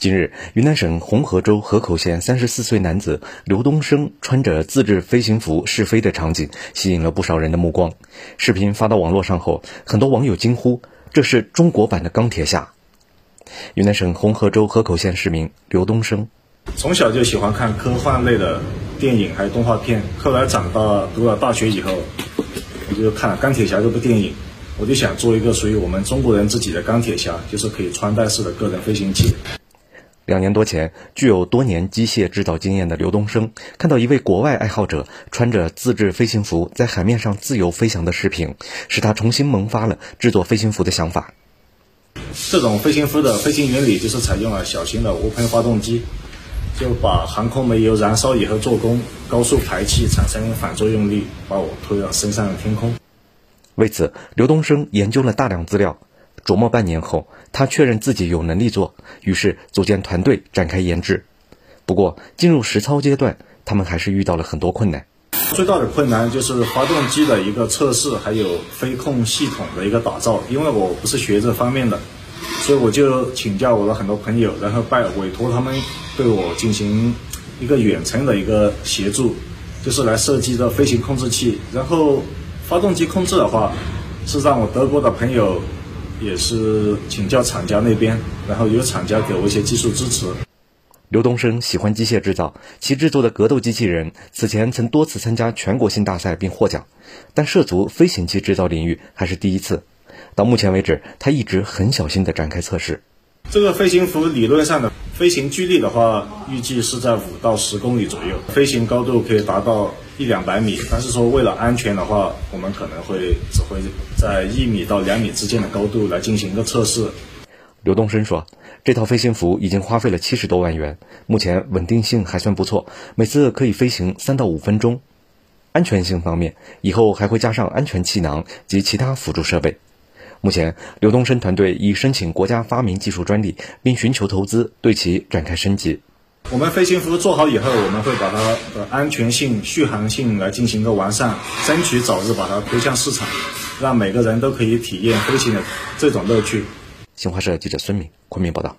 近日，云南省红河州河口县三十四岁男子刘东升穿着自制飞行服试飞的场景，吸引了不少人的目光。视频发到网络上后，很多网友惊呼：“这是中国版的钢铁侠！”云南省红河州河口县市民刘东升，从小就喜欢看科幻类的电影还有动画片，后来长大读了大学以后，我就看了《钢铁侠》这部电影，我就想做一个属于我们中国人自己的钢铁侠，就是可以穿戴式的个人飞行器。两年多前，具有多年机械制造经验的刘东升看到一位国外爱好者穿着自制飞行服在海面上自由飞翔的视频，使他重新萌发了制作飞行服的想法。这种飞行服的飞行原理就是采用了小型的涡喷发动机，就把航空煤油燃烧以后做功，高速排气产生反作用力，把我推到升上的天空。为此，刘东升研究了大量资料。琢磨半年后，他确认自己有能力做，于是组建团队展开研制。不过，进入实操阶段，他们还是遇到了很多困难。最大的困难就是发动机的一个测试，还有飞控系统的一个打造。因为我不是学这方面的，所以我就请教我的很多朋友，然后拜委托他们对我进行一个远程的一个协助，就是来设计这飞行控制器。然后，发动机控制的话，是让我德国的朋友。也是请教厂家那边，然后由厂家给我一些技术支持。刘东升喜欢机械制造，其制作的格斗机器人此前曾多次参加全国性大赛并获奖，但涉足飞行器制造领域还是第一次。到目前为止，他一直很小心地展开测试。这个飞行服理论上的飞行距离的话，预计是在五到十公里左右，飞行高度可以达到一两百米。但是说为了安全的话，我们可能会只会在一米到两米之间的高度来进行一个测试。刘东升说，这套飞行服已经花费了七十多万元，目前稳定性还算不错，每次可以飞行三到五分钟。安全性方面，以后还会加上安全气囊及其他辅助设备。目前，刘东升团队已申请国家发明技术专利，并寻求投资，对其展开升级。我们飞行服做好以后，我们会把它的安全性、续航性来进行一个完善，争取早日把它推向市场，让每个人都可以体验飞行的这种乐趣。新华社记者孙敏昆明报道。